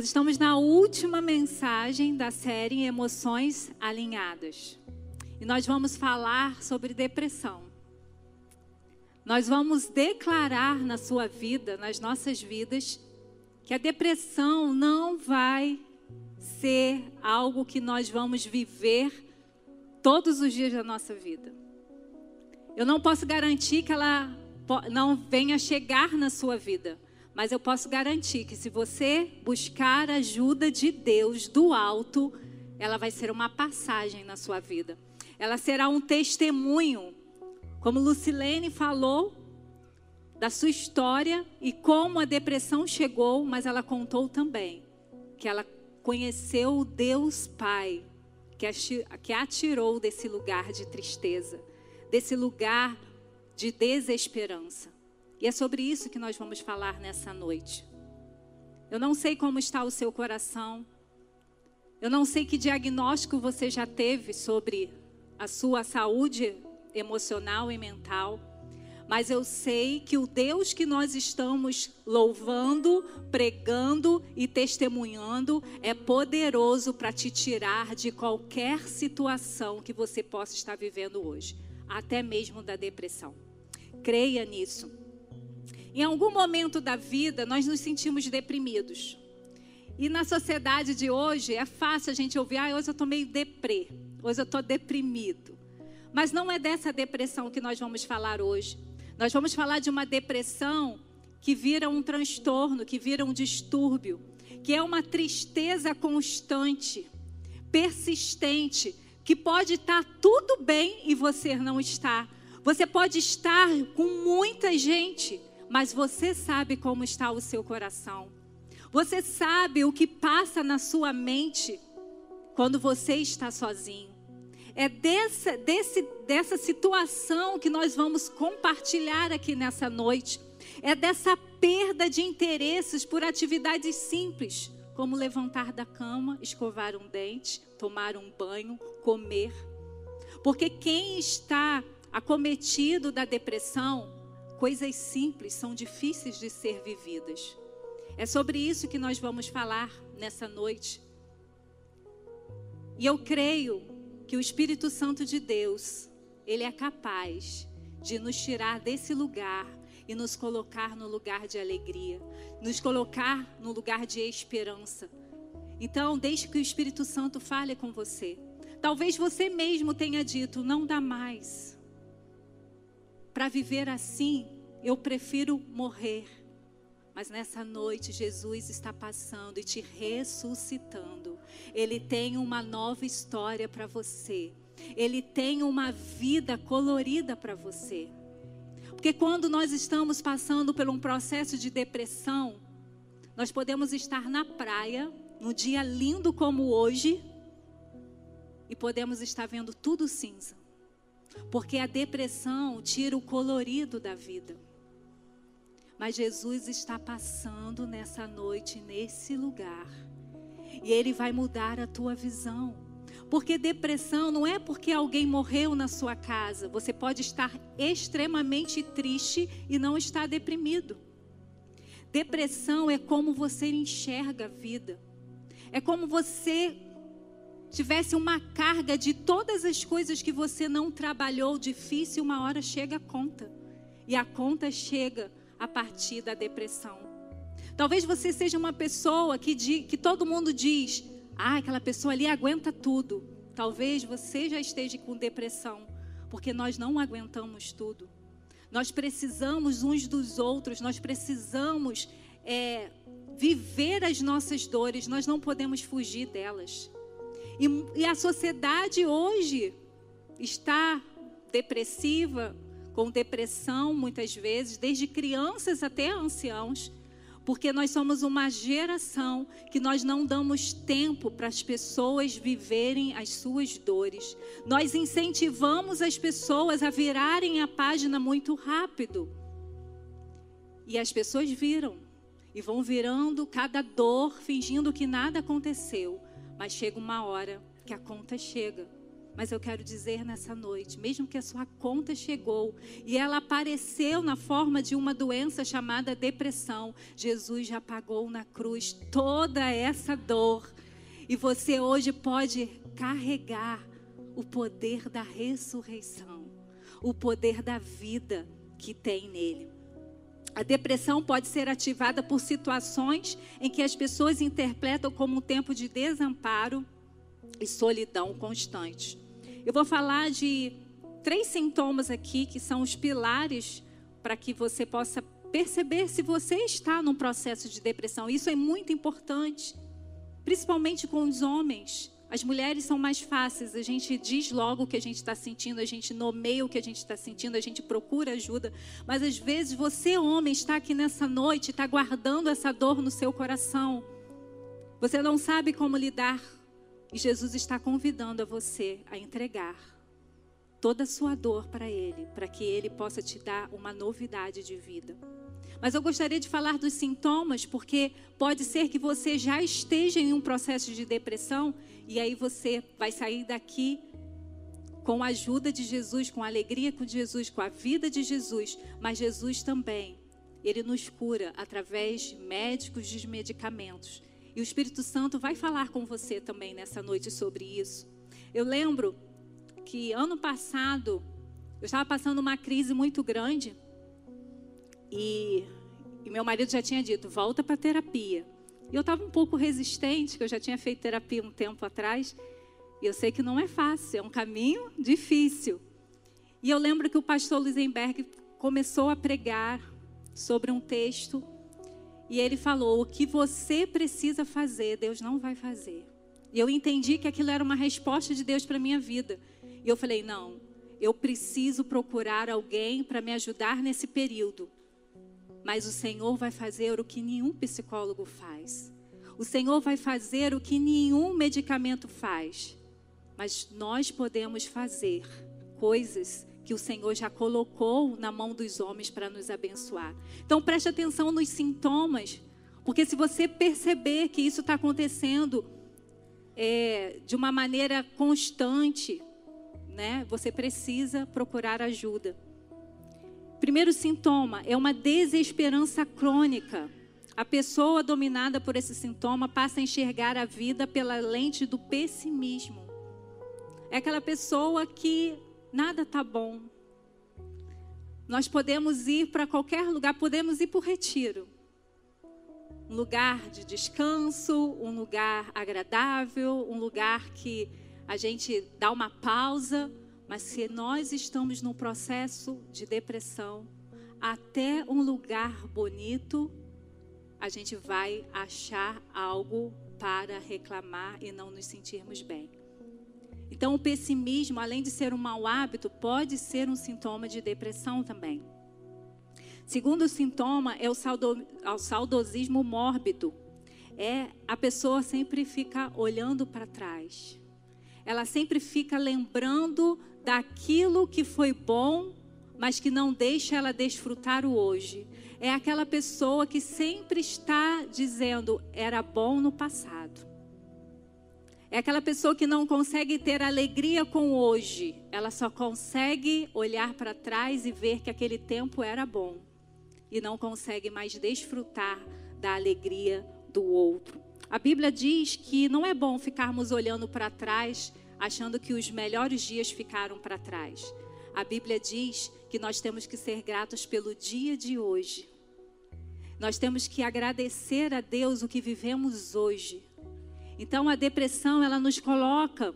Nós estamos na última mensagem da série Emoções Alinhadas. E nós vamos falar sobre depressão. Nós vamos declarar na sua vida, nas nossas vidas, que a depressão não vai ser algo que nós vamos viver todos os dias da nossa vida. Eu não posso garantir que ela não venha chegar na sua vida mas eu posso garantir que se você buscar ajuda de Deus do alto, ela vai ser uma passagem na sua vida. Ela será um testemunho, como Lucilene falou da sua história e como a depressão chegou, mas ela contou também que ela conheceu o Deus Pai, que a tirou desse lugar de tristeza, desse lugar de desesperança. E é sobre isso que nós vamos falar nessa noite. Eu não sei como está o seu coração. Eu não sei que diagnóstico você já teve sobre a sua saúde emocional e mental. Mas eu sei que o Deus que nós estamos louvando, pregando e testemunhando é poderoso para te tirar de qualquer situação que você possa estar vivendo hoje, até mesmo da depressão. Creia nisso. Em algum momento da vida, nós nos sentimos deprimidos. E na sociedade de hoje, é fácil a gente ouvir: ah, hoje eu estou meio deprê, hoje eu estou deprimido. Mas não é dessa depressão que nós vamos falar hoje. Nós vamos falar de uma depressão que vira um transtorno, que vira um distúrbio, que é uma tristeza constante, persistente, que pode estar tudo bem e você não está. Você pode estar com muita gente, mas você sabe como está o seu coração. Você sabe o que passa na sua mente quando você está sozinho. É dessa, desse, dessa situação que nós vamos compartilhar aqui nessa noite. É dessa perda de interesses por atividades simples, como levantar da cama, escovar um dente, tomar um banho, comer. Porque quem está acometido da depressão Coisas simples são difíceis de ser vividas. É sobre isso que nós vamos falar nessa noite. E eu creio que o Espírito Santo de Deus, ele é capaz de nos tirar desse lugar e nos colocar no lugar de alegria, nos colocar no lugar de esperança. Então, deixe que o Espírito Santo fale com você. Talvez você mesmo tenha dito: não dá mais. Para viver assim, eu prefiro morrer. Mas nessa noite, Jesus está passando e te ressuscitando. Ele tem uma nova história para você. Ele tem uma vida colorida para você. Porque quando nós estamos passando por um processo de depressão, nós podemos estar na praia, num dia lindo como hoje, e podemos estar vendo tudo cinza. Porque a depressão tira o colorido da vida. Mas Jesus está passando nessa noite, nesse lugar. E Ele vai mudar a tua visão. Porque depressão não é porque alguém morreu na sua casa. Você pode estar extremamente triste e não estar deprimido. Depressão é como você enxerga a vida. É como você tivesse uma carga de todas as coisas que você não trabalhou difícil, uma hora chega a conta. E a conta chega a partir da depressão. Talvez você seja uma pessoa que, que todo mundo diz: ah, aquela pessoa ali aguenta tudo. Talvez você já esteja com depressão, porque nós não aguentamos tudo. Nós precisamos uns dos outros, nós precisamos é, viver as nossas dores, nós não podemos fugir delas. E, e a sociedade hoje está depressiva, com depressão muitas vezes, desde crianças até anciãos, porque nós somos uma geração que nós não damos tempo para as pessoas viverem as suas dores. Nós incentivamos as pessoas a virarem a página muito rápido. E as pessoas viram e vão virando cada dor, fingindo que nada aconteceu. Mas chega uma hora que a conta chega. Mas eu quero dizer nessa noite, mesmo que a sua conta chegou e ela apareceu na forma de uma doença chamada depressão, Jesus já pagou na cruz toda essa dor. E você hoje pode carregar o poder da ressurreição, o poder da vida que tem nele. A depressão pode ser ativada por situações em que as pessoas interpretam como um tempo de desamparo e solidão constante. Eu vou falar de três sintomas aqui que são os pilares para que você possa perceber se você está num processo de depressão. Isso é muito importante, principalmente com os homens. As mulheres são mais fáceis, a gente diz logo o que a gente está sentindo, a gente nomeia o que a gente está sentindo, a gente procura ajuda. Mas às vezes você, homem, está aqui nessa noite, está guardando essa dor no seu coração. Você não sabe como lidar. E Jesus está convidando a você a entregar toda a sua dor para Ele, para que Ele possa te dar uma novidade de vida. Mas eu gostaria de falar dos sintomas, porque pode ser que você já esteja em um processo de depressão e aí você vai sair daqui com a ajuda de Jesus, com a alegria com Jesus, com a vida de Jesus. Mas Jesus também, ele nos cura através de médicos, de medicamentos. E o Espírito Santo vai falar com você também nessa noite sobre isso. Eu lembro que ano passado eu estava passando uma crise muito grande e, e meu marido já tinha dito: volta para terapia. E eu estava um pouco resistente, que eu já tinha feito terapia um tempo atrás. E eu sei que não é fácil, é um caminho difícil. E eu lembro que o pastor Luisenberg começou a pregar sobre um texto. E ele falou: o que você precisa fazer, Deus não vai fazer. E eu entendi que aquilo era uma resposta de Deus para a minha vida. E eu falei: não, eu preciso procurar alguém para me ajudar nesse período. Mas o Senhor vai fazer o que nenhum psicólogo faz. O Senhor vai fazer o que nenhum medicamento faz. Mas nós podemos fazer coisas que o Senhor já colocou na mão dos homens para nos abençoar. Então preste atenção nos sintomas, porque se você perceber que isso está acontecendo é, de uma maneira constante, né, você precisa procurar ajuda. Primeiro sintoma é uma desesperança crônica. A pessoa dominada por esse sintoma passa a enxergar a vida pela lente do pessimismo. É aquela pessoa que nada tá bom. Nós podemos ir para qualquer lugar, podemos ir para o retiro. Um lugar de descanso, um lugar agradável, um lugar que a gente dá uma pausa, mas se nós estamos num processo de depressão, até um lugar bonito, a gente vai achar algo para reclamar e não nos sentirmos bem. Então, o pessimismo, além de ser um mau hábito, pode ser um sintoma de depressão também. Segundo sintoma é o, saudo, é o saudosismo mórbido. É a pessoa sempre fica olhando para trás. Ela sempre fica lembrando daquilo que foi bom, mas que não deixa ela desfrutar o hoje. É aquela pessoa que sempre está dizendo era bom no passado. É aquela pessoa que não consegue ter alegria com hoje. Ela só consegue olhar para trás e ver que aquele tempo era bom. E não consegue mais desfrutar da alegria do outro. A Bíblia diz que não é bom ficarmos olhando para trás achando que os melhores dias ficaram para trás. A Bíblia diz que nós temos que ser gratos pelo dia de hoje. Nós temos que agradecer a Deus o que vivemos hoje. Então a depressão ela nos coloca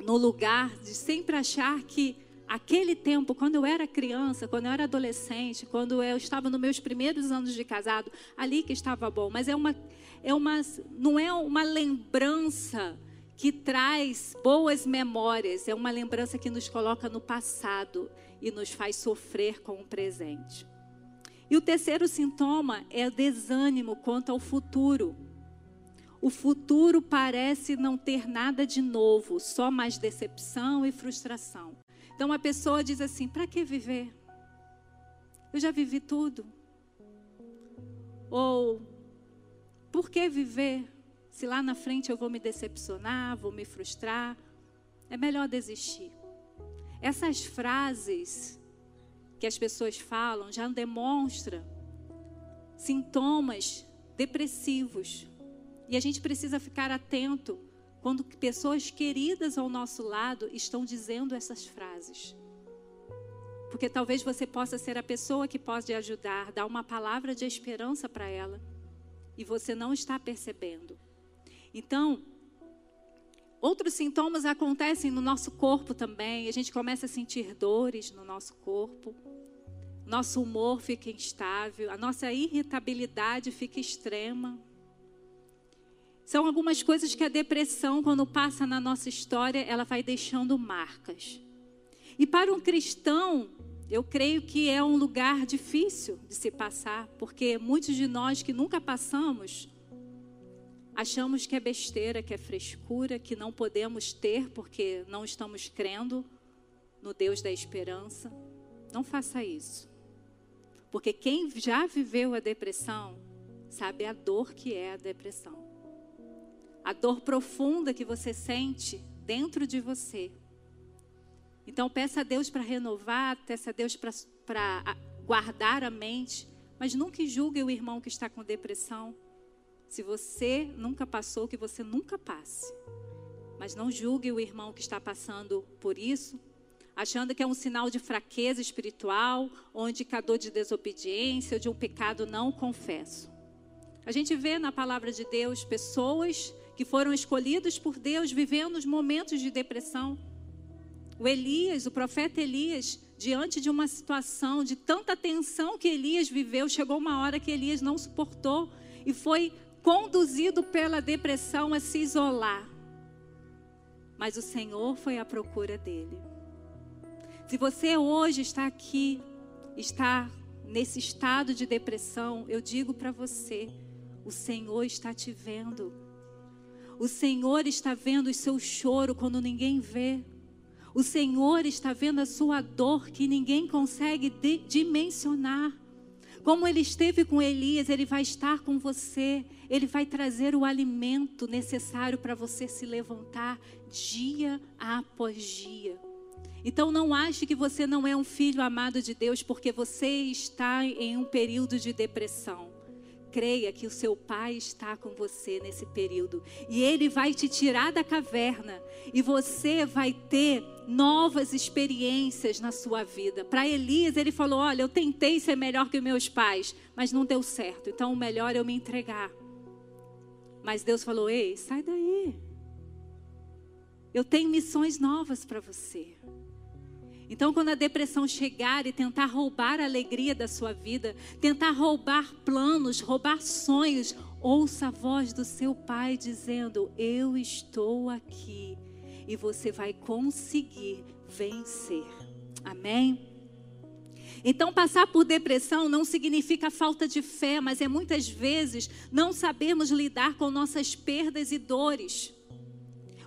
no lugar de sempre achar que aquele tempo, quando eu era criança, quando eu era adolescente, quando eu estava nos meus primeiros anos de casado, ali que estava bom. Mas é uma, é uma, não é uma lembrança que traz boas memórias, é uma lembrança que nos coloca no passado e nos faz sofrer com o presente. E o terceiro sintoma é o desânimo quanto ao futuro. O futuro parece não ter nada de novo, só mais decepção e frustração. Então a pessoa diz assim: para que viver? Eu já vivi tudo. Ou por que viver? se lá na frente eu vou me decepcionar, vou me frustrar. é melhor desistir. Essas frases que as pessoas falam já demonstram sintomas depressivos. E a gente precisa ficar atento quando pessoas queridas ao nosso lado estão dizendo essas frases. Porque talvez você possa ser a pessoa que pode ajudar, dar uma palavra de esperança para ela, e você não está percebendo. Então, outros sintomas acontecem no nosso corpo também. A gente começa a sentir dores no nosso corpo. Nosso humor fica instável, a nossa irritabilidade fica extrema. São algumas coisas que a depressão, quando passa na nossa história, ela vai deixando marcas. E para um cristão, eu creio que é um lugar difícil de se passar, porque muitos de nós que nunca passamos, achamos que é besteira, que é frescura, que não podemos ter porque não estamos crendo no Deus da esperança. Não faça isso. Porque quem já viveu a depressão sabe a dor que é a depressão. A dor profunda que você sente dentro de você. Então peça a Deus para renovar, peça a Deus para guardar a mente, mas nunca julgue o irmão que está com depressão. Se você nunca passou, que você nunca passe. Mas não julgue o irmão que está passando por isso, achando que é um sinal de fraqueza espiritual, ou indicador de desobediência, ou de um pecado não confesso. A gente vê na palavra de Deus pessoas que foram escolhidas por Deus vivendo os momentos de depressão. O Elias, o profeta Elias, diante de uma situação de tanta tensão que Elias viveu, chegou uma hora que Elias não suportou e foi conduzido pela depressão a se isolar. Mas o Senhor foi à procura dele. Se você hoje está aqui, está nesse estado de depressão, eu digo para você: o Senhor está te vendo. O Senhor está vendo o seu choro quando ninguém vê. O Senhor está vendo a sua dor que ninguém consegue dimensionar. Como ele esteve com Elias, ele vai estar com você. Ele vai trazer o alimento necessário para você se levantar dia após dia. Então não ache que você não é um filho amado de Deus porque você está em um período de depressão. Creia que o seu pai está com você nesse período e ele vai te tirar da caverna e você vai ter novas experiências na sua vida. Para Elias, ele falou: Olha, eu tentei ser melhor que meus pais, mas não deu certo, então o melhor é eu me entregar. Mas Deus falou: Ei, sai daí. Eu tenho missões novas para você. Então, quando a depressão chegar e tentar roubar a alegria da sua vida, tentar roubar planos, roubar sonhos, ouça a voz do seu pai dizendo: Eu estou aqui e você vai conseguir vencer. Amém? Então, passar por depressão não significa falta de fé, mas é muitas vezes não sabermos lidar com nossas perdas e dores.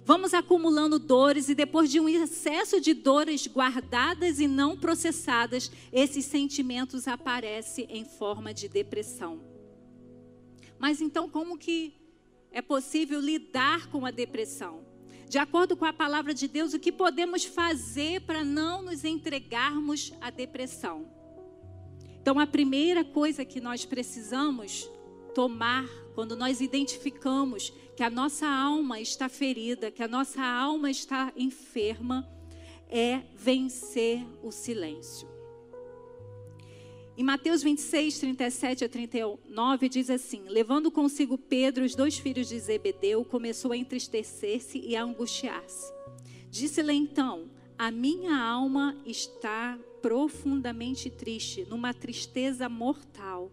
Vamos acumulando dores e depois de um excesso de dores guardadas e não processadas, esses sentimentos aparecem em forma de depressão. Mas então como que é possível lidar com a depressão? De acordo com a palavra de Deus, o que podemos fazer para não nos entregarmos à depressão? Então, a primeira coisa que nós precisamos tomar quando nós identificamos que a nossa alma está ferida, que a nossa alma está enferma, é vencer o silêncio. Em Mateus 26, 37 a 39, diz assim: Levando consigo Pedro, os dois filhos de Zebedeu, começou a entristecer-se e a angustiar-se. Disse-lhe então: A minha alma está profundamente triste, numa tristeza mortal.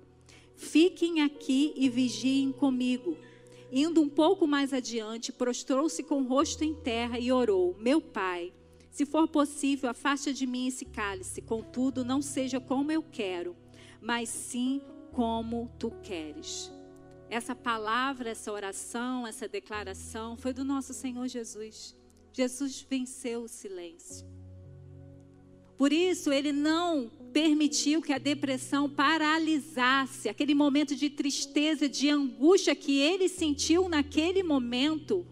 Fiquem aqui e vigiem comigo. Indo um pouco mais adiante, prostrou-se com o rosto em terra e orou: Meu pai, se for possível, afaste de mim esse cálice, contudo, não seja como eu quero, mas sim como tu queres. Essa palavra, essa oração, essa declaração foi do nosso Senhor Jesus. Jesus venceu o silêncio. Por isso, ele não permitiu que a depressão paralisasse aquele momento de tristeza, de angústia que ele sentiu naquele momento,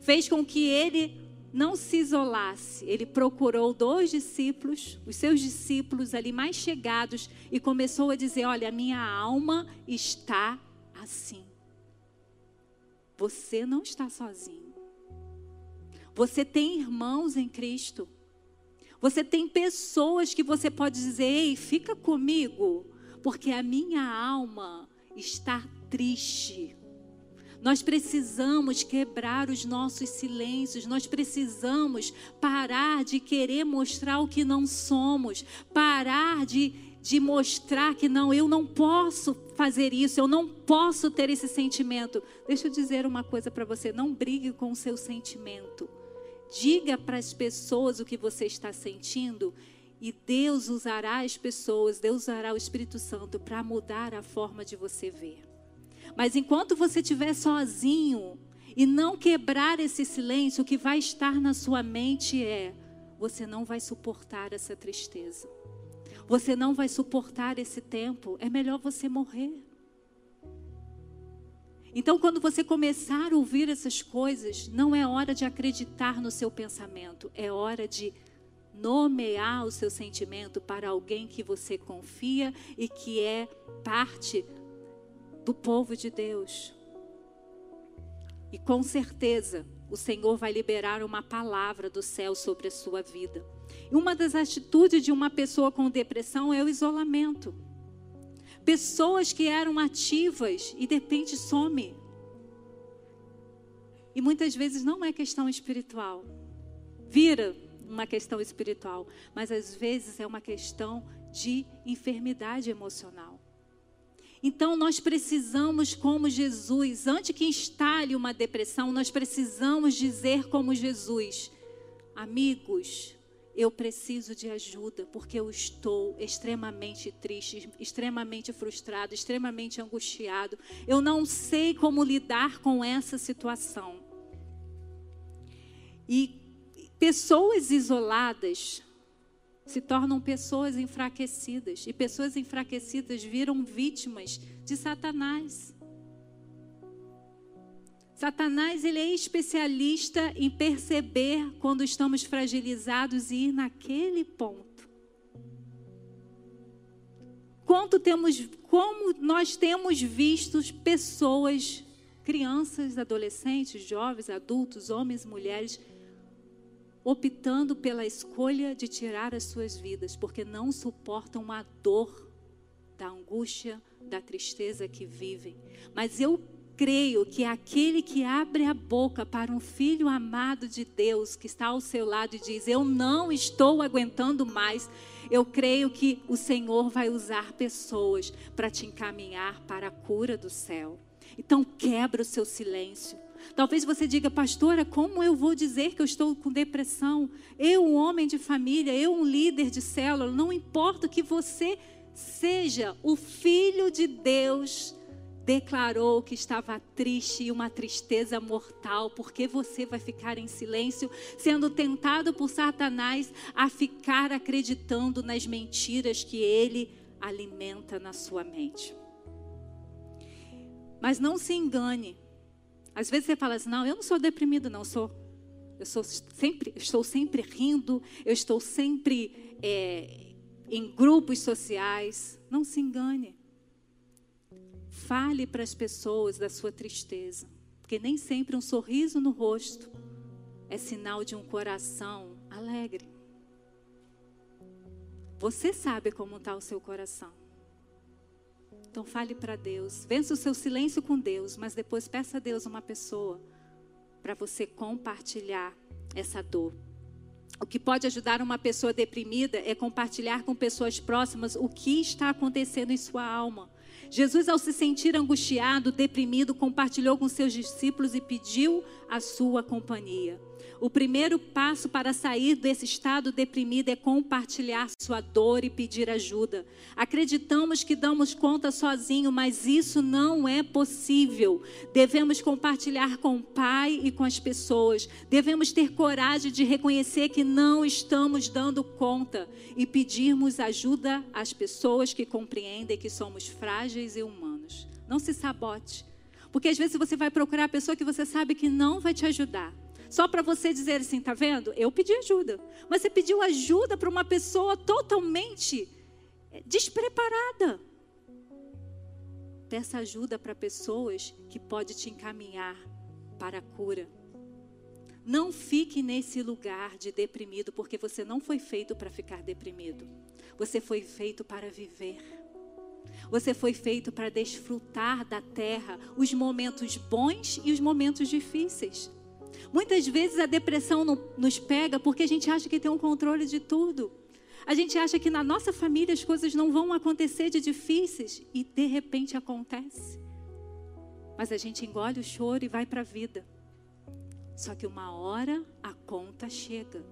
fez com que ele não se isolasse. Ele procurou dois discípulos, os seus discípulos ali mais chegados, e começou a dizer: Olha, minha alma está assim. Você não está sozinho. Você tem irmãos em Cristo. Você tem pessoas que você pode dizer: Ei, fica comigo, porque a minha alma está triste. Nós precisamos quebrar os nossos silêncios, nós precisamos parar de querer mostrar o que não somos, parar de, de mostrar que não, eu não posso fazer isso, eu não posso ter esse sentimento. Deixa eu dizer uma coisa para você: não brigue com o seu sentimento. Diga para as pessoas o que você está sentindo e Deus usará as pessoas, Deus usará o Espírito Santo para mudar a forma de você ver. Mas enquanto você estiver sozinho e não quebrar esse silêncio, o que vai estar na sua mente é: você não vai suportar essa tristeza. Você não vai suportar esse tempo. É melhor você morrer. Então, quando você começar a ouvir essas coisas, não é hora de acreditar no seu pensamento, é hora de nomear o seu sentimento para alguém que você confia e que é parte do povo de Deus. E com certeza o Senhor vai liberar uma palavra do céu sobre a sua vida. E uma das atitudes de uma pessoa com depressão é o isolamento. Pessoas que eram ativas e de repente some. E muitas vezes não é questão espiritual. Vira uma questão espiritual, mas às vezes é uma questão de enfermidade emocional. Então nós precisamos, como Jesus, antes que instale uma depressão, nós precisamos dizer como Jesus: amigos, eu preciso de ajuda, porque eu estou extremamente triste, extremamente frustrado, extremamente angustiado. Eu não sei como lidar com essa situação. E pessoas isoladas se tornam pessoas enfraquecidas. E pessoas enfraquecidas viram vítimas de Satanás. Satanás ele é especialista em perceber quando estamos fragilizados e ir naquele ponto. Quanto temos, como nós temos visto pessoas, crianças, adolescentes, jovens, adultos, homens, mulheres, optando pela escolha de tirar as suas vidas, porque não suportam a dor da angústia, da tristeza que vivem. Mas eu creio que aquele que abre a boca para um filho amado de Deus que está ao seu lado e diz: Eu não estou aguentando mais. Eu creio que o Senhor vai usar pessoas para te encaminhar para a cura do céu. Então, quebra o seu silêncio. Talvez você diga, pastora, como eu vou dizer que eu estou com depressão? Eu, um homem de família, eu, um líder de célula, não importa que você seja o filho de Deus, declarou que estava triste e uma tristeza mortal, porque você vai ficar em silêncio, sendo tentado por Satanás a ficar acreditando nas mentiras que ele alimenta na sua mente. Mas não se engane, às vezes você fala assim: não, eu não sou deprimido, não, sou. Eu sou sempre, estou sempre rindo, eu estou sempre é, em grupos sociais. Não se engane. Fale para as pessoas da sua tristeza, porque nem sempre um sorriso no rosto é sinal de um coração alegre. Você sabe como está o seu coração. Então fale para Deus, vença o seu silêncio com Deus, mas depois peça a Deus uma pessoa para você compartilhar essa dor. O que pode ajudar uma pessoa deprimida é compartilhar com pessoas próximas o que está acontecendo em sua alma. Jesus, ao se sentir angustiado, deprimido, compartilhou com seus discípulos e pediu a sua companhia. O primeiro passo para sair desse estado deprimido é compartilhar sua dor e pedir ajuda. Acreditamos que damos conta sozinho, mas isso não é possível. Devemos compartilhar com o Pai e com as pessoas. Devemos ter coragem de reconhecer que não estamos dando conta e pedirmos ajuda às pessoas que compreendem que somos frágeis e humanos. Não se sabote. Porque às vezes você vai procurar a pessoa que você sabe que não vai te ajudar. Só para você dizer assim, tá vendo? Eu pedi ajuda. Mas você pediu ajuda para uma pessoa totalmente eh, despreparada. Peça ajuda para pessoas que pode te encaminhar para a cura. Não fique nesse lugar de deprimido, porque você não foi feito para ficar deprimido. Você foi feito para viver. Você foi feito para desfrutar da terra, os momentos bons e os momentos difíceis. Muitas vezes a depressão nos pega porque a gente acha que tem um controle de tudo. A gente acha que na nossa família as coisas não vão acontecer de difíceis e de repente acontece. Mas a gente engole o choro e vai para a vida. Só que uma hora a conta chega.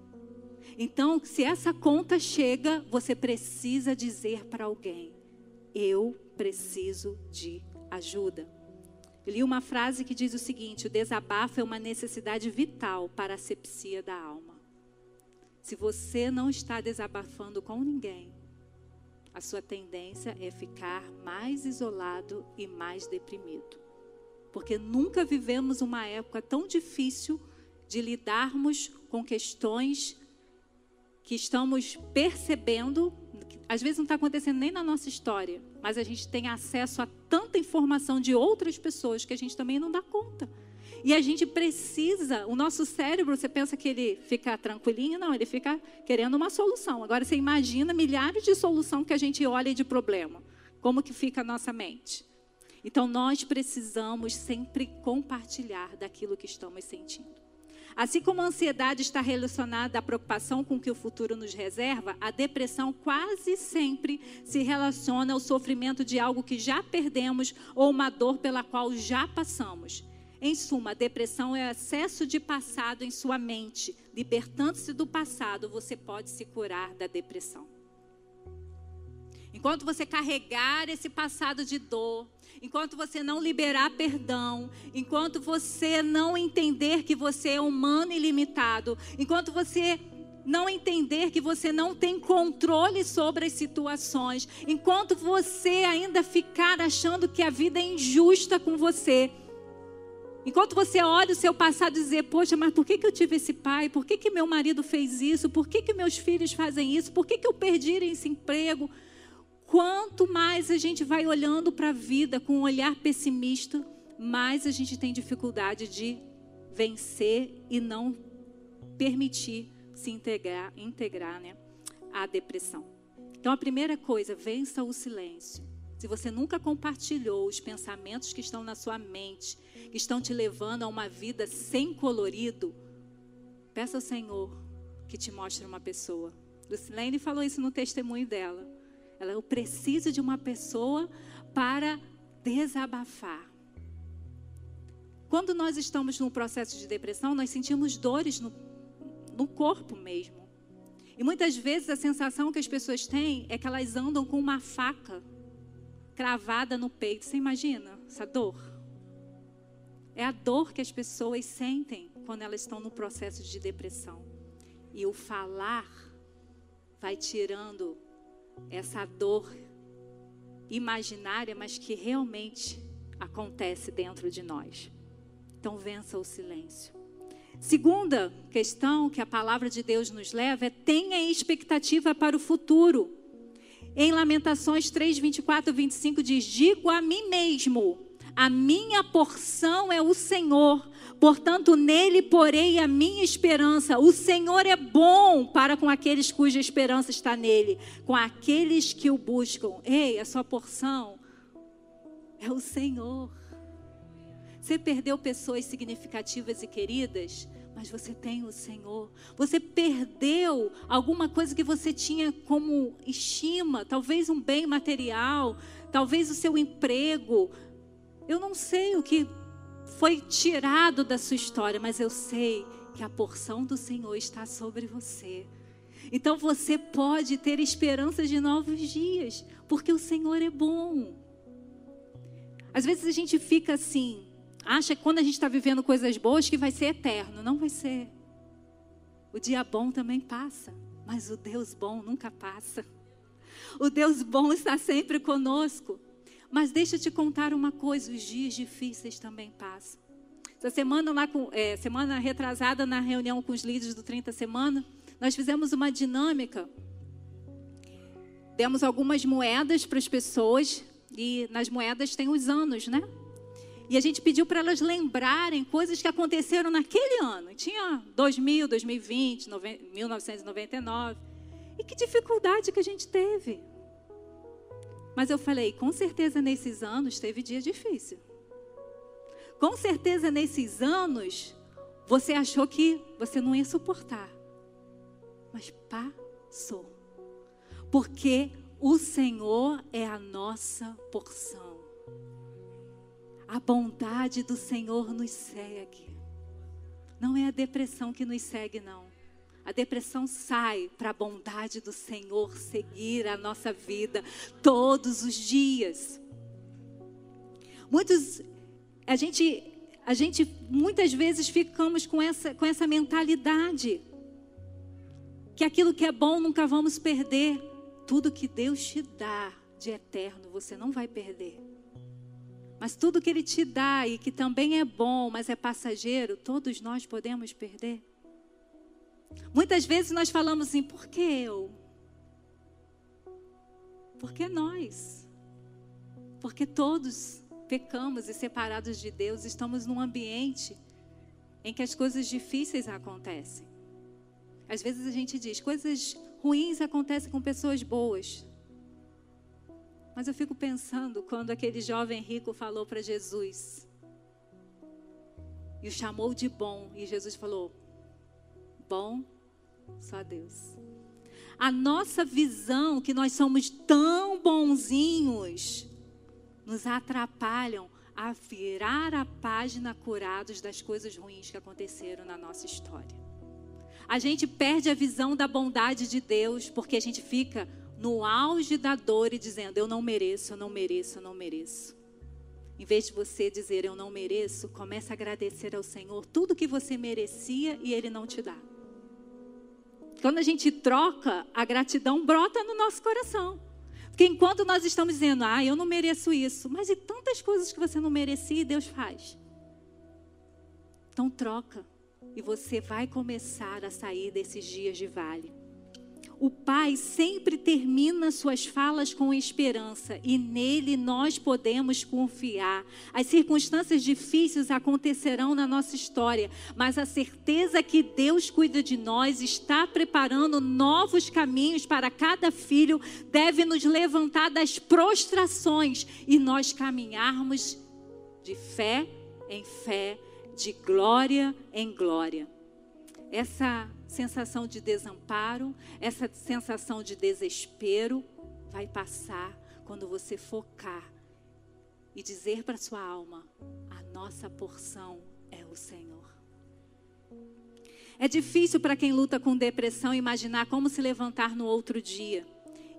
Então, se essa conta chega, você precisa dizer para alguém: Eu preciso de ajuda. Eu li uma frase que diz o seguinte: o desabafo é uma necessidade vital para a sepsia da alma. Se você não está desabafando com ninguém, a sua tendência é ficar mais isolado e mais deprimido porque nunca vivemos uma época tão difícil de lidarmos com questões que estamos percebendo, às vezes não está acontecendo nem na nossa história, mas a gente tem acesso a tanta informação de outras pessoas que a gente também não dá conta. E a gente precisa, o nosso cérebro, você pensa que ele fica tranquilinho? Não, ele fica querendo uma solução. Agora você imagina milhares de soluções que a gente olha de problema. Como que fica a nossa mente? Então nós precisamos sempre compartilhar daquilo que estamos sentindo. Assim como a ansiedade está relacionada à preocupação com o que o futuro nos reserva, a depressão quase sempre se relaciona ao sofrimento de algo que já perdemos ou uma dor pela qual já passamos. Em suma, a depressão é excesso de passado em sua mente. Libertando-se do passado, você pode se curar da depressão. Enquanto você carregar esse passado de dor, enquanto você não liberar perdão, enquanto você não entender que você é humano e limitado, enquanto você não entender que você não tem controle sobre as situações, enquanto você ainda ficar achando que a vida é injusta com você, enquanto você olha o seu passado e dizer, poxa, mas por que, que eu tive esse pai? Por que, que meu marido fez isso? Por que, que meus filhos fazem isso? Por que, que eu perdi esse emprego? Quanto mais a gente vai olhando para a vida com um olhar pessimista, mais a gente tem dificuldade de vencer e não permitir se integrar, integrar né, a depressão. Então, a primeira coisa, vença o silêncio. Se você nunca compartilhou os pensamentos que estão na sua mente, que estão te levando a uma vida sem colorido, peça ao Senhor que te mostre uma pessoa. Lucilene falou isso no testemunho dela. Ela, eu preciso de uma pessoa para desabafar. Quando nós estamos num processo de depressão, nós sentimos dores no, no corpo mesmo. E muitas vezes a sensação que as pessoas têm é que elas andam com uma faca cravada no peito. Você imagina essa dor? É a dor que as pessoas sentem quando elas estão no processo de depressão. E o falar vai tirando essa dor imaginária, mas que realmente acontece dentro de nós. Então, vença o silêncio. Segunda questão que a palavra de Deus nos leva é tenha expectativa para o futuro. Em Lamentações 3, 24 e 25 diz: Digo a mim mesmo, a minha porção é o Senhor, Portanto, nele porei a minha esperança. O Senhor é bom para com aqueles cuja esperança está nele, com aqueles que o buscam. Ei, a sua porção é o Senhor. Você perdeu pessoas significativas e queridas, mas você tem o Senhor. Você perdeu alguma coisa que você tinha como estima, talvez um bem material, talvez o seu emprego. Eu não sei o que foi tirado da sua história, mas eu sei que a porção do Senhor está sobre você. Então você pode ter esperança de novos dias, porque o Senhor é bom. Às vezes a gente fica assim, acha que quando a gente está vivendo coisas boas que vai ser eterno. Não vai ser. O dia bom também passa, mas o Deus bom nunca passa. O Deus bom está sempre conosco. Mas deixa eu te contar uma coisa: os dias difíceis também passam. Essa semana, lá com, é, semana retrasada, na reunião com os líderes do 30 Semana, nós fizemos uma dinâmica. Demos algumas moedas para as pessoas, e nas moedas tem os anos, né? E a gente pediu para elas lembrarem coisas que aconteceram naquele ano. Tinha 2000, 2020, 1999. E que dificuldade que a gente teve. Mas eu falei, com certeza nesses anos teve dia difícil. Com certeza nesses anos você achou que você não ia suportar. Mas passou. Porque o Senhor é a nossa porção. A bondade do Senhor nos segue. Não é a depressão que nos segue, não. A depressão sai para a bondade do Senhor seguir a nossa vida todos os dias. Muitos, a gente, a gente muitas vezes ficamos com essa, com essa mentalidade que aquilo que é bom nunca vamos perder. Tudo que Deus te dá de eterno você não vai perder. Mas tudo que Ele te dá e que também é bom, mas é passageiro, todos nós podemos perder. Muitas vezes nós falamos assim: por que eu? Porque nós. Porque todos pecamos e separados de Deus, estamos num ambiente em que as coisas difíceis acontecem. Às vezes a gente diz: coisas ruins acontecem com pessoas boas. Mas eu fico pensando quando aquele jovem rico falou para Jesus e o chamou de bom, e Jesus falou: Bom, só Deus. A nossa visão que nós somos tão bonzinhos nos atrapalham a virar a página curados das coisas ruins que aconteceram na nossa história. A gente perde a visão da bondade de Deus porque a gente fica no auge da dor e dizendo: Eu não mereço, eu não mereço, eu não mereço. Em vez de você dizer eu não mereço, comece a agradecer ao Senhor tudo que você merecia e Ele não te dá. Quando a gente troca, a gratidão brota no nosso coração. Porque enquanto nós estamos dizendo, ah, eu não mereço isso, mas e tantas coisas que você não merecia, Deus faz. Então troca e você vai começar a sair desses dias de vale. O Pai sempre termina suas falas com esperança e nele nós podemos confiar. As circunstâncias difíceis acontecerão na nossa história, mas a certeza que Deus cuida de nós, está preparando novos caminhos para cada filho, deve nos levantar das prostrações e nós caminharmos de fé em fé, de glória em glória. Essa sensação de desamparo, essa sensação de desespero vai passar quando você focar e dizer para sua alma: a nossa porção é o Senhor. É difícil para quem luta com depressão imaginar como se levantar no outro dia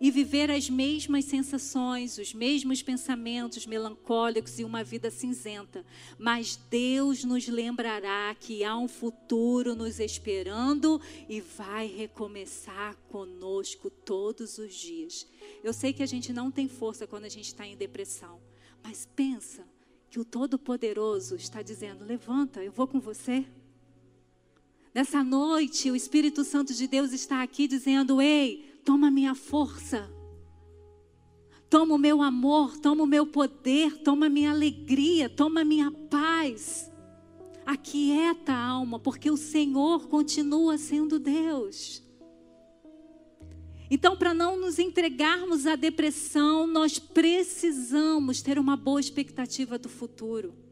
e viver as mesmas sensações, os mesmos pensamentos melancólicos e uma vida cinzenta. Mas Deus nos lembrará que há um futuro nos esperando e vai recomeçar conosco todos os dias. Eu sei que a gente não tem força quando a gente está em depressão, mas pensa que o Todo-Poderoso está dizendo: levanta, eu vou com você. Nessa noite, o Espírito Santo de Deus está aqui dizendo: ei, toma minha força, toma o meu amor, toma o meu poder, toma a minha alegria, toma a minha paz. Aquieta a alma, porque o Senhor continua sendo Deus. Então, para não nos entregarmos à depressão, nós precisamos ter uma boa expectativa do futuro.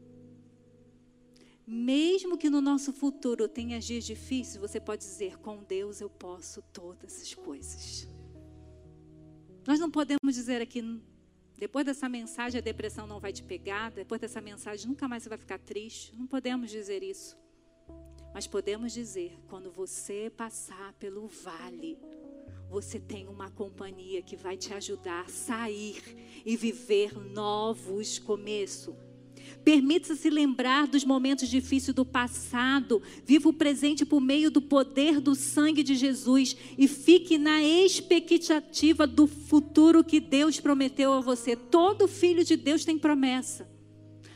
Mesmo que no nosso futuro tenha dias difíceis, você pode dizer: com Deus eu posso todas as coisas. Nós não podemos dizer aqui, depois dessa mensagem a depressão não vai te pegar, depois dessa mensagem nunca mais você vai ficar triste. Não podemos dizer isso. Mas podemos dizer: quando você passar pelo vale, você tem uma companhia que vai te ajudar a sair e viver novos começos. Permita-se lembrar dos momentos difíceis do passado. Viva o presente por meio do poder do sangue de Jesus e fique na expectativa do futuro que Deus prometeu a você. Todo filho de Deus tem promessa.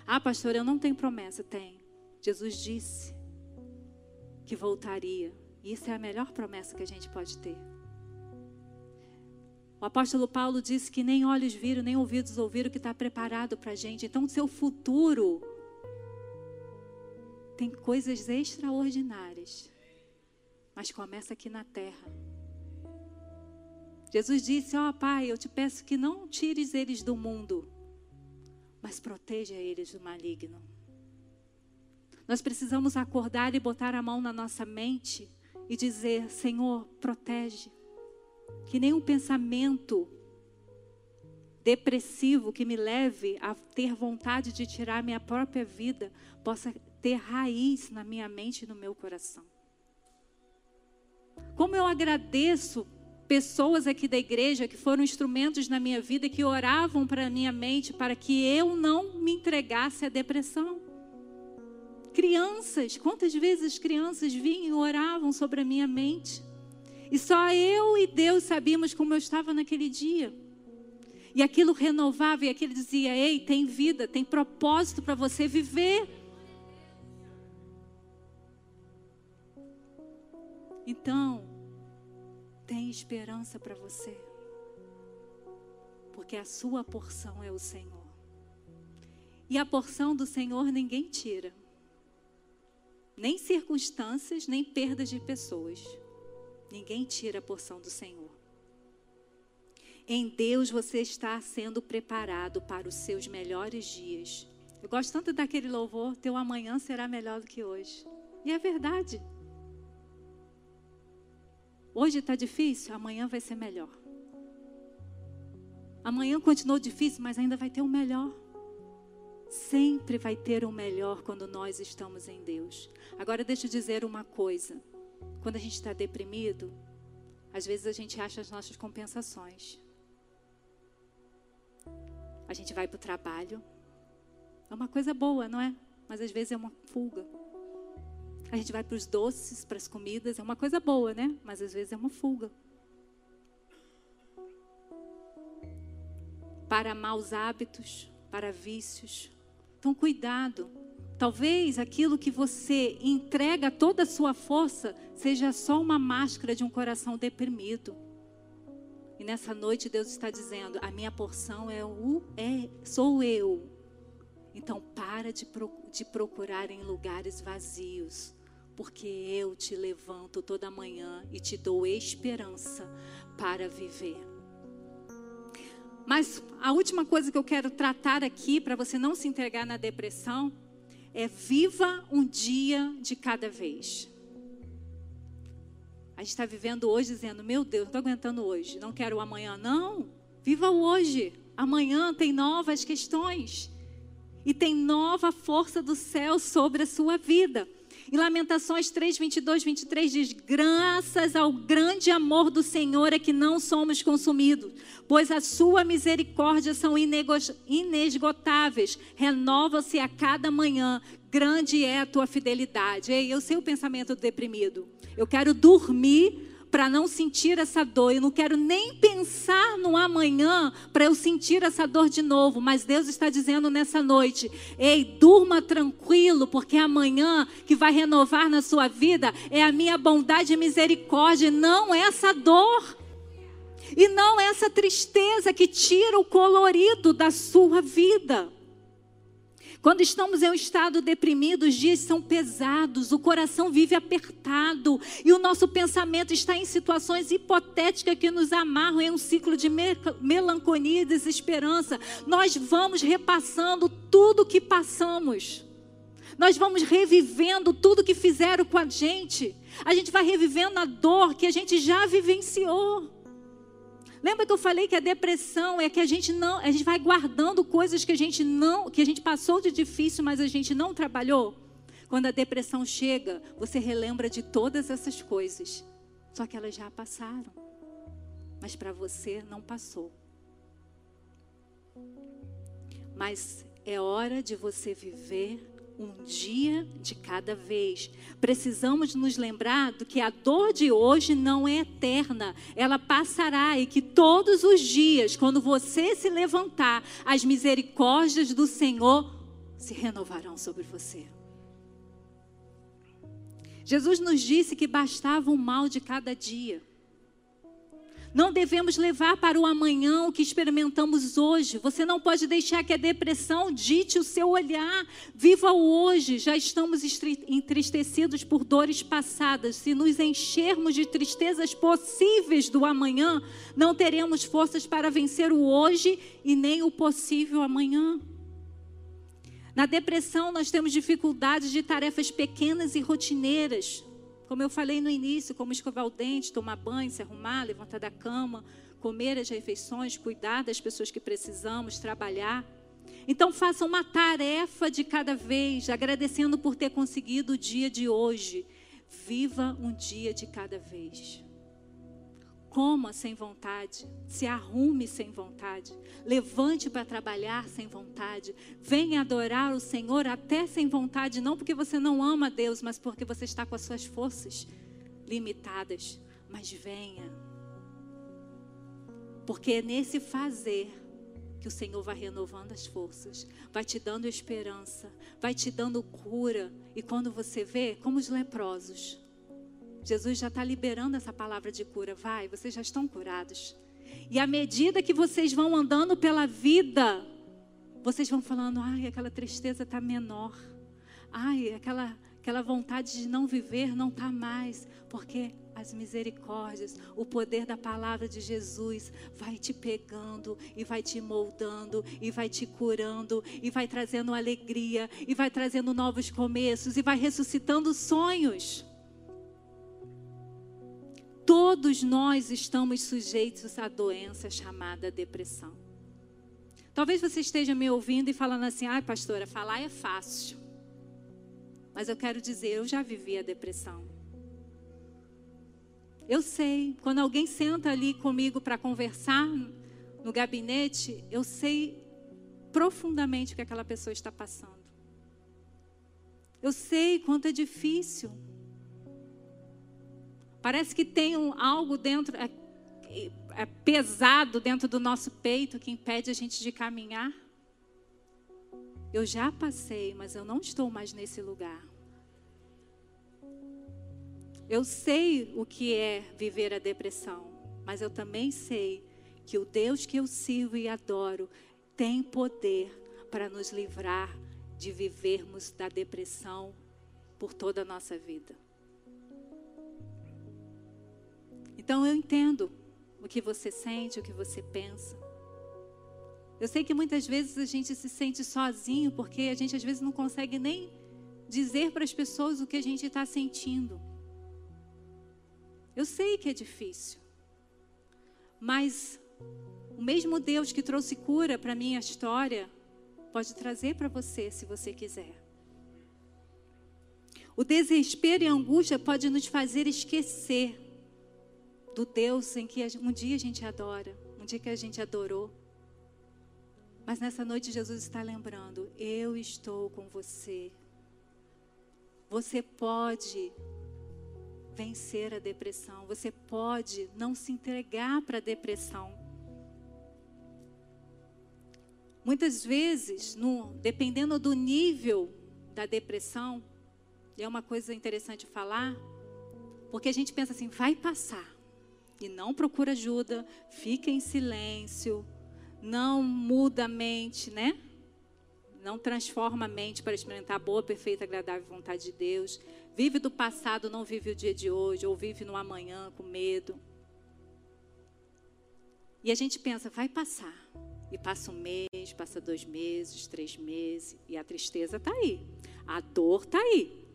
Ah, pastor, eu não tenho promessa. Tem. Jesus disse que voltaria. E isso é a melhor promessa que a gente pode ter. O apóstolo Paulo disse que nem olhos viram, nem ouvidos ouviram o que está preparado para a gente. Então, seu futuro tem coisas extraordinárias, mas começa aqui na terra. Jesus disse: Ó oh, Pai, eu te peço que não tires eles do mundo, mas proteja eles do maligno. Nós precisamos acordar e botar a mão na nossa mente e dizer: Senhor, protege que nenhum pensamento depressivo que me leve a ter vontade de tirar minha própria vida possa ter raiz na minha mente e no meu coração. Como eu agradeço pessoas aqui da igreja que foram instrumentos na minha vida que oravam para minha mente para que eu não me entregasse à depressão. Crianças, quantas vezes crianças vinham e oravam sobre a minha mente? E só eu e Deus sabíamos como eu estava naquele dia. E aquilo renovava e aquilo dizia: Ei, tem vida, tem propósito para você viver. Então, tem esperança para você. Porque a sua porção é o Senhor. E a porção do Senhor ninguém tira. Nem circunstâncias, nem perdas de pessoas. Ninguém tira a porção do Senhor. Em Deus você está sendo preparado para os seus melhores dias. Eu gosto tanto daquele louvor: Teu amanhã será melhor do que hoje. E é verdade. Hoje está difícil, amanhã vai ser melhor. Amanhã continuou difícil, mas ainda vai ter o melhor. Sempre vai ter o melhor quando nós estamos em Deus. Agora deixa eu dizer uma coisa. Quando a gente está deprimido, às vezes a gente acha as nossas compensações. A gente vai para o trabalho. É uma coisa boa, não é? Mas às vezes é uma fuga. A gente vai para os doces, para as comidas. É uma coisa boa, né? Mas às vezes é uma fuga. Para maus hábitos, para vícios. Então, cuidado. Talvez aquilo que você entrega toda a sua força seja só uma máscara de um coração deprimido. E nessa noite Deus está dizendo: a minha porção é o é sou eu. Então para de, de procurar em lugares vazios, porque eu te levanto toda manhã e te dou esperança para viver. Mas a última coisa que eu quero tratar aqui para você não se entregar na depressão é viva um dia de cada vez. A gente está vivendo hoje dizendo, meu Deus, não estou aguentando hoje, não quero o amanhã. Não, viva o hoje. Amanhã tem novas questões. E tem nova força do céu sobre a sua vida. Em Lamentações 3, 22, 23 diz: Graças ao grande amor do Senhor é que não somos consumidos, pois a sua misericórdia são inesgotáveis, renova-se a cada manhã, grande é a tua fidelidade. Ei, eu sei o pensamento do deprimido. Eu quero dormir para não sentir essa dor. Eu não quero nem pensar no amanhã para eu sentir essa dor de novo. Mas Deus está dizendo nessa noite: ei, durma tranquilo, porque amanhã que vai renovar na sua vida é a minha bondade e misericórdia, não essa dor. E não essa tristeza que tira o colorido da sua vida. Quando estamos em um estado deprimido, os dias são pesados, o coração vive apertado e o nosso pensamento está em situações hipotéticas que nos amarram em um ciclo de melancolia e desesperança. Nós vamos repassando tudo o que passamos. Nós vamos revivendo tudo que fizeram com a gente. A gente vai revivendo a dor que a gente já vivenciou. Lembra que eu falei que a depressão é que a gente não, a gente vai guardando coisas que a gente não, que a gente passou de difícil, mas a gente não trabalhou? Quando a depressão chega, você relembra de todas essas coisas. Só que elas já passaram. Mas para você não passou. Mas é hora de você viver um dia de cada vez. Precisamos nos lembrar do que a dor de hoje não é eterna, ela passará e que todos os dias, quando você se levantar, as misericórdias do Senhor se renovarão sobre você. Jesus nos disse que bastava o mal de cada dia. Não devemos levar para o amanhã o que experimentamos hoje. Você não pode deixar que a depressão dite o seu olhar. Viva o hoje. Já estamos entristecidos por dores passadas. Se nos enchermos de tristezas possíveis do amanhã, não teremos forças para vencer o hoje e nem o possível amanhã. Na depressão, nós temos dificuldades de tarefas pequenas e rotineiras. Como eu falei no início, como escovar o dente, tomar banho, se arrumar, levantar da cama, comer as refeições, cuidar das pessoas que precisamos, trabalhar. Então faça uma tarefa de cada vez, agradecendo por ter conseguido o dia de hoje. Viva um dia de cada vez coma sem vontade, se arrume sem vontade, levante para trabalhar sem vontade, venha adorar o Senhor até sem vontade, não porque você não ama Deus, mas porque você está com as suas forças limitadas. Mas venha, porque é nesse fazer que o Senhor vai renovando as forças, vai te dando esperança, vai te dando cura, e quando você vê, como os leprosos, Jesus já está liberando essa palavra de cura. Vai, vocês já estão curados. E à medida que vocês vão andando pela vida, vocês vão falando: ai, aquela tristeza está menor. Ai, aquela, aquela vontade de não viver não está mais. Porque as misericórdias, o poder da palavra de Jesus vai te pegando e vai te moldando e vai te curando e vai trazendo alegria e vai trazendo novos começos e vai ressuscitando sonhos. Todos nós estamos sujeitos à doença chamada depressão. Talvez você esteja me ouvindo e falando assim: ai, pastora, falar é fácil. Mas eu quero dizer, eu já vivi a depressão. Eu sei, quando alguém senta ali comigo para conversar no gabinete, eu sei profundamente o que aquela pessoa está passando. Eu sei quanto é difícil. Parece que tem um, algo dentro, é, é pesado dentro do nosso peito que impede a gente de caminhar. Eu já passei, mas eu não estou mais nesse lugar. Eu sei o que é viver a depressão, mas eu também sei que o Deus que eu sirvo e adoro tem poder para nos livrar de vivermos da depressão por toda a nossa vida. Então eu entendo o que você sente, o que você pensa. Eu sei que muitas vezes a gente se sente sozinho porque a gente às vezes não consegue nem dizer para as pessoas o que a gente está sentindo. Eu sei que é difícil, mas o mesmo Deus que trouxe cura para a minha história pode trazer para você se você quiser. O desespero e a angústia pode nos fazer esquecer do Deus em que um dia a gente adora, um dia que a gente adorou. Mas nessa noite Jesus está lembrando: eu estou com você. Você pode vencer a depressão, você pode não se entregar para a depressão. Muitas vezes, no, dependendo do nível da depressão, e é uma coisa interessante falar, porque a gente pensa assim, vai passar e não procura ajuda, fica em silêncio, não muda a mente, né? Não transforma a mente para experimentar a boa, perfeita, agradável vontade de Deus. Vive do passado, não vive o dia de hoje, ou vive no amanhã com medo. E a gente pensa, vai passar. E passa um mês, passa dois meses, três meses, e a tristeza está aí. A dor está aí.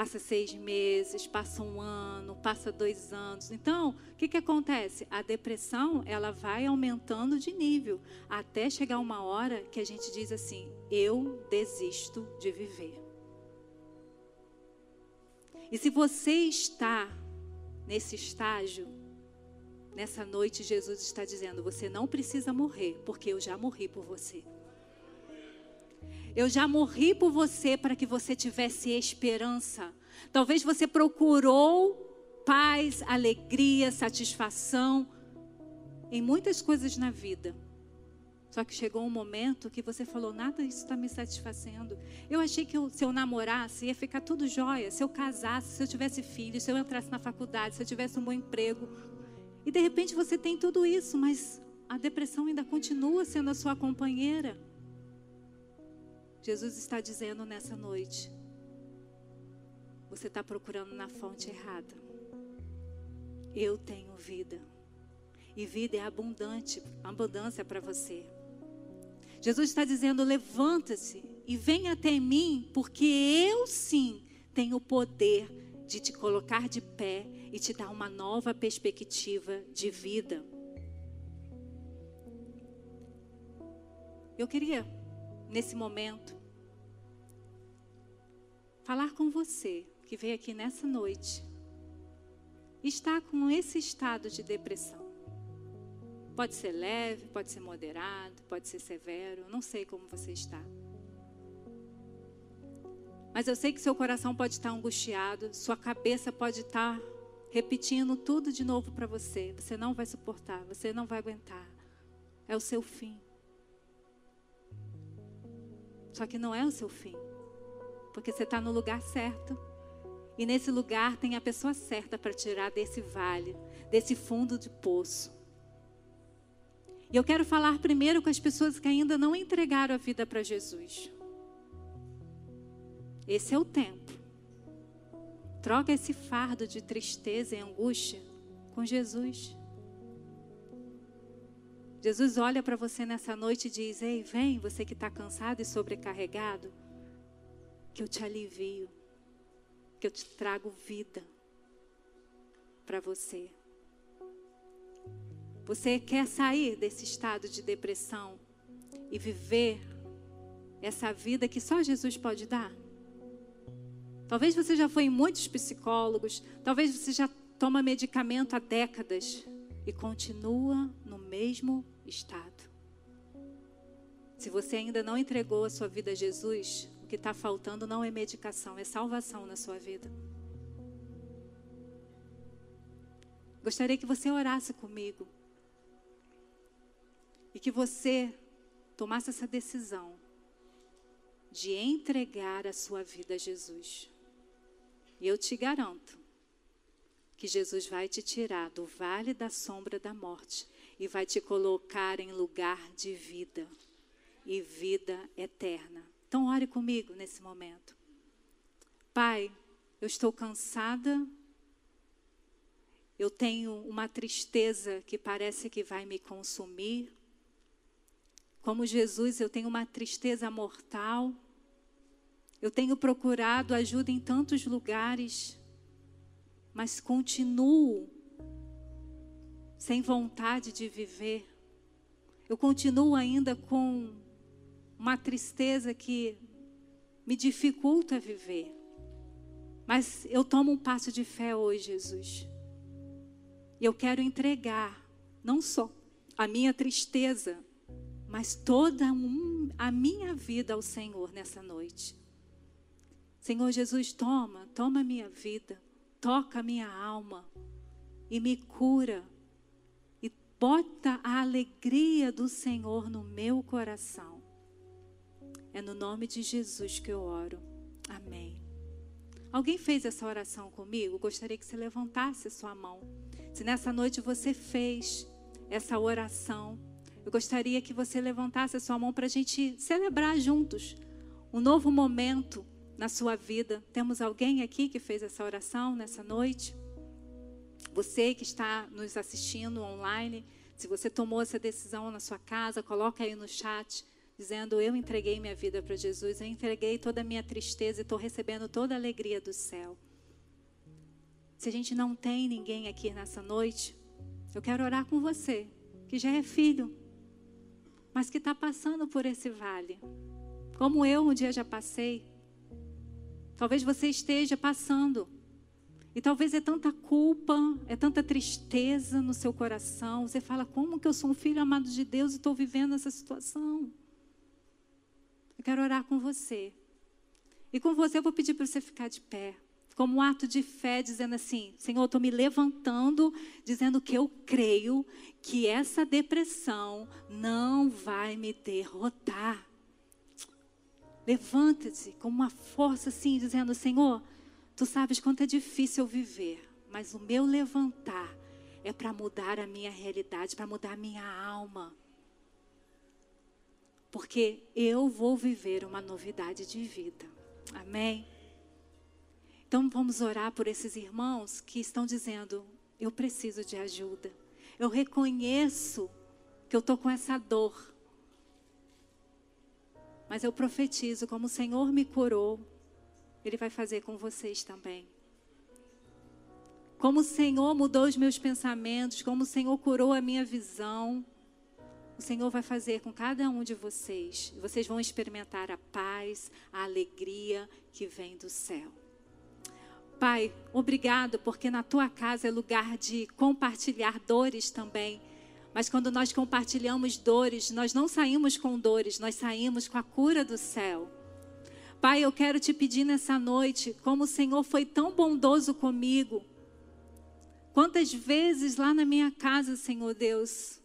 Passa seis meses, passa um ano, passa dois anos. Então, o que, que acontece? A depressão ela vai aumentando de nível até chegar uma hora que a gente diz assim: eu desisto de viver. E se você está nesse estágio, nessa noite Jesus está dizendo: você não precisa morrer, porque eu já morri por você. Eu já morri por você para que você tivesse esperança. Talvez você procurou paz, alegria, satisfação em muitas coisas na vida. Só que chegou um momento que você falou: nada isso está me satisfazendo. Eu achei que eu, se eu namorasse ia ficar tudo jóia. Se eu casasse, se eu tivesse filhos, se eu entrasse na faculdade, se eu tivesse um bom emprego. E de repente você tem tudo isso, mas a depressão ainda continua sendo a sua companheira. Jesus está dizendo nessa noite: você está procurando na fonte errada. Eu tenho vida. E vida é abundante, abundância para você. Jesus está dizendo: levanta-se e venha até mim, porque eu sim tenho o poder de te colocar de pé e te dar uma nova perspectiva de vida. Eu queria, nesse momento, falar com você que veio aqui nessa noite, está com esse estado de depressão. Pode ser leve, pode ser moderado, pode ser severo, não sei como você está. Mas eu sei que seu coração pode estar angustiado, sua cabeça pode estar repetindo tudo de novo para você. Você não vai suportar, você não vai aguentar. É o seu fim. Só que não é o seu fim, porque você está no lugar certo. E nesse lugar tem a pessoa certa para tirar desse vale, desse fundo de poço. E eu quero falar primeiro com as pessoas que ainda não entregaram a vida para Jesus. Esse é o tempo. Troca esse fardo de tristeza e angústia com Jesus. Jesus olha para você nessa noite e diz: Ei, vem, você que está cansado e sobrecarregado, que eu te alivio, que eu te trago vida para você. Você quer sair desse estado de depressão e viver essa vida que só Jesus pode dar? Talvez você já foi em muitos psicólogos, talvez você já toma medicamento há décadas e continua no mesmo estado. Se você ainda não entregou a sua vida a Jesus, o que está faltando não é medicação, é salvação na sua vida. Gostaria que você orasse comigo e que você tomasse essa decisão de entregar a sua vida a Jesus. E eu te garanto que Jesus vai te tirar do vale da sombra da morte e vai te colocar em lugar de vida e vida eterna. Então, ore comigo nesse momento. Pai, eu estou cansada, eu tenho uma tristeza que parece que vai me consumir. Como Jesus, eu tenho uma tristeza mortal. Eu tenho procurado ajuda em tantos lugares, mas continuo sem vontade de viver. Eu continuo ainda com uma tristeza que me dificulta viver. Mas eu tomo um passo de fé hoje, Jesus. E eu quero entregar não só a minha tristeza, mas toda um, a minha vida ao Senhor nessa noite. Senhor Jesus, toma, toma a minha vida, toca a minha alma e me cura. E bota a alegria do Senhor no meu coração. É no nome de Jesus que eu oro. Amém. Alguém fez essa oração comigo? Gostaria que você levantasse a sua mão. Se nessa noite você fez essa oração, eu gostaria que você levantasse a sua mão para a gente celebrar juntos um novo momento na sua vida. Temos alguém aqui que fez essa oração nessa noite? Você que está nos assistindo online, se você tomou essa decisão na sua casa, coloca aí no chat dizendo: Eu entreguei minha vida para Jesus, eu entreguei toda a minha tristeza e estou recebendo toda a alegria do céu. Se a gente não tem ninguém aqui nessa noite, eu quero orar com você, que já é filho, mas que está passando por esse vale. Como eu um dia já passei. Talvez você esteja passando. E talvez é tanta culpa, é tanta tristeza no seu coração. Você fala: como que eu sou um filho amado de Deus e estou vivendo essa situação? Eu quero orar com você. E com você eu vou pedir para você ficar de pé. como um ato de fé, dizendo assim: Senhor, eu estou me levantando, dizendo que eu creio que essa depressão não vai me derrotar. Levanta-se com uma força assim, dizendo: Senhor, tu sabes quanto é difícil eu viver, mas o meu levantar é para mudar a minha realidade, para mudar a minha alma. Porque eu vou viver uma novidade de vida. Amém? Então vamos orar por esses irmãos que estão dizendo: eu preciso de ajuda. Eu reconheço que eu estou com essa dor. Mas eu profetizo: como o Senhor me curou, Ele vai fazer com vocês também. Como o Senhor mudou os meus pensamentos, como o Senhor curou a minha visão, o Senhor vai fazer com cada um de vocês. Vocês vão experimentar a paz, a alegria que vem do céu. Pai, obrigado, porque na tua casa é lugar de compartilhar dores também. Mas quando nós compartilhamos dores, nós não saímos com dores, nós saímos com a cura do céu. Pai, eu quero te pedir nessa noite, como o Senhor foi tão bondoso comigo. Quantas vezes lá na minha casa, Senhor Deus,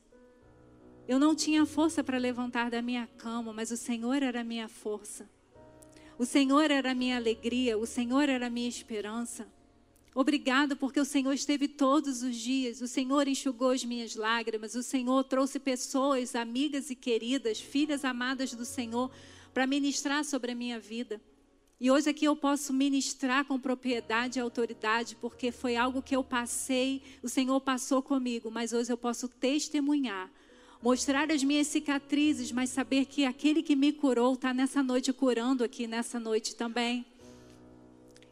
eu não tinha força para levantar da minha cama, mas o Senhor era a minha força. O Senhor era a minha alegria, o Senhor era a minha esperança. Obrigado porque o Senhor esteve todos os dias, o Senhor enxugou as minhas lágrimas, o Senhor trouxe pessoas, amigas e queridas, filhas amadas do Senhor, para ministrar sobre a minha vida. E hoje aqui eu posso ministrar com propriedade e autoridade, porque foi algo que eu passei, o Senhor passou comigo, mas hoje eu posso testemunhar mostrar as minhas cicatrizes, mas saber que aquele que me curou está nessa noite curando aqui nessa noite também.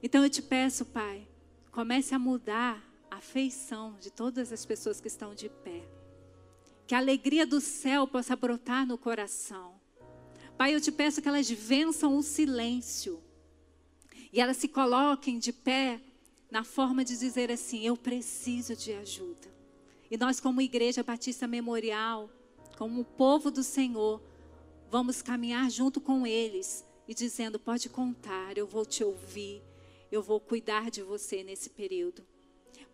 Então eu te peço, Pai, comece a mudar a feição de todas as pessoas que estão de pé. Que a alegria do céu possa brotar no coração. Pai, eu te peço que elas vençam o silêncio. E elas se coloquem de pé na forma de dizer assim: Eu preciso de ajuda. E nós, como Igreja Batista Memorial, como o povo do Senhor, vamos caminhar junto com eles e dizendo: pode contar, eu vou te ouvir, eu vou cuidar de você nesse período.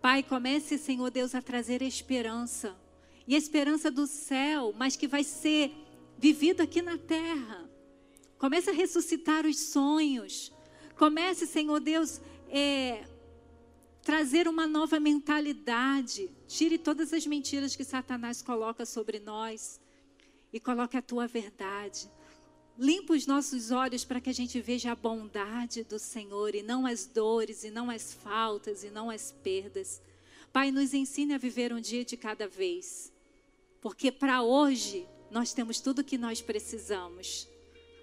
Pai, comece, Senhor Deus, a trazer esperança. E esperança do céu, mas que vai ser vivida aqui na terra. Comece a ressuscitar os sonhos. Comece, Senhor Deus, é, trazer uma nova mentalidade. Tire todas as mentiras que Satanás coloca sobre nós e coloque a tua verdade. Limpa os nossos olhos para que a gente veja a bondade do Senhor e não as dores, e não as faltas, e não as perdas. Pai, nos ensine a viver um dia de cada vez, porque para hoje nós temos tudo o que nós precisamos.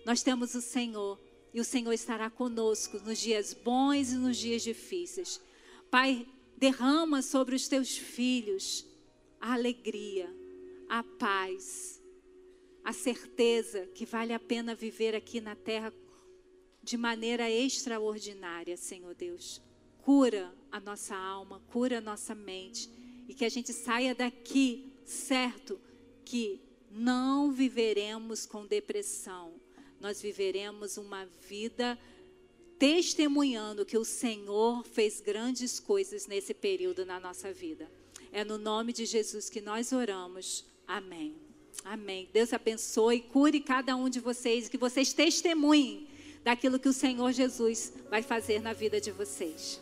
Nós temos o Senhor e o Senhor estará conosco nos dias bons e nos dias difíceis. Pai, derrama sobre os teus filhos a alegria, a paz, a certeza que vale a pena viver aqui na terra de maneira extraordinária, Senhor Deus. Cura a nossa alma, cura a nossa mente e que a gente saia daqui certo que não viveremos com depressão, nós viveremos uma vida testemunhando que o Senhor fez grandes coisas nesse período na nossa vida. É no nome de Jesus que nós oramos. Amém. Amém. Deus abençoe, cure cada um de vocês, que vocês testemunhem daquilo que o Senhor Jesus vai fazer na vida de vocês.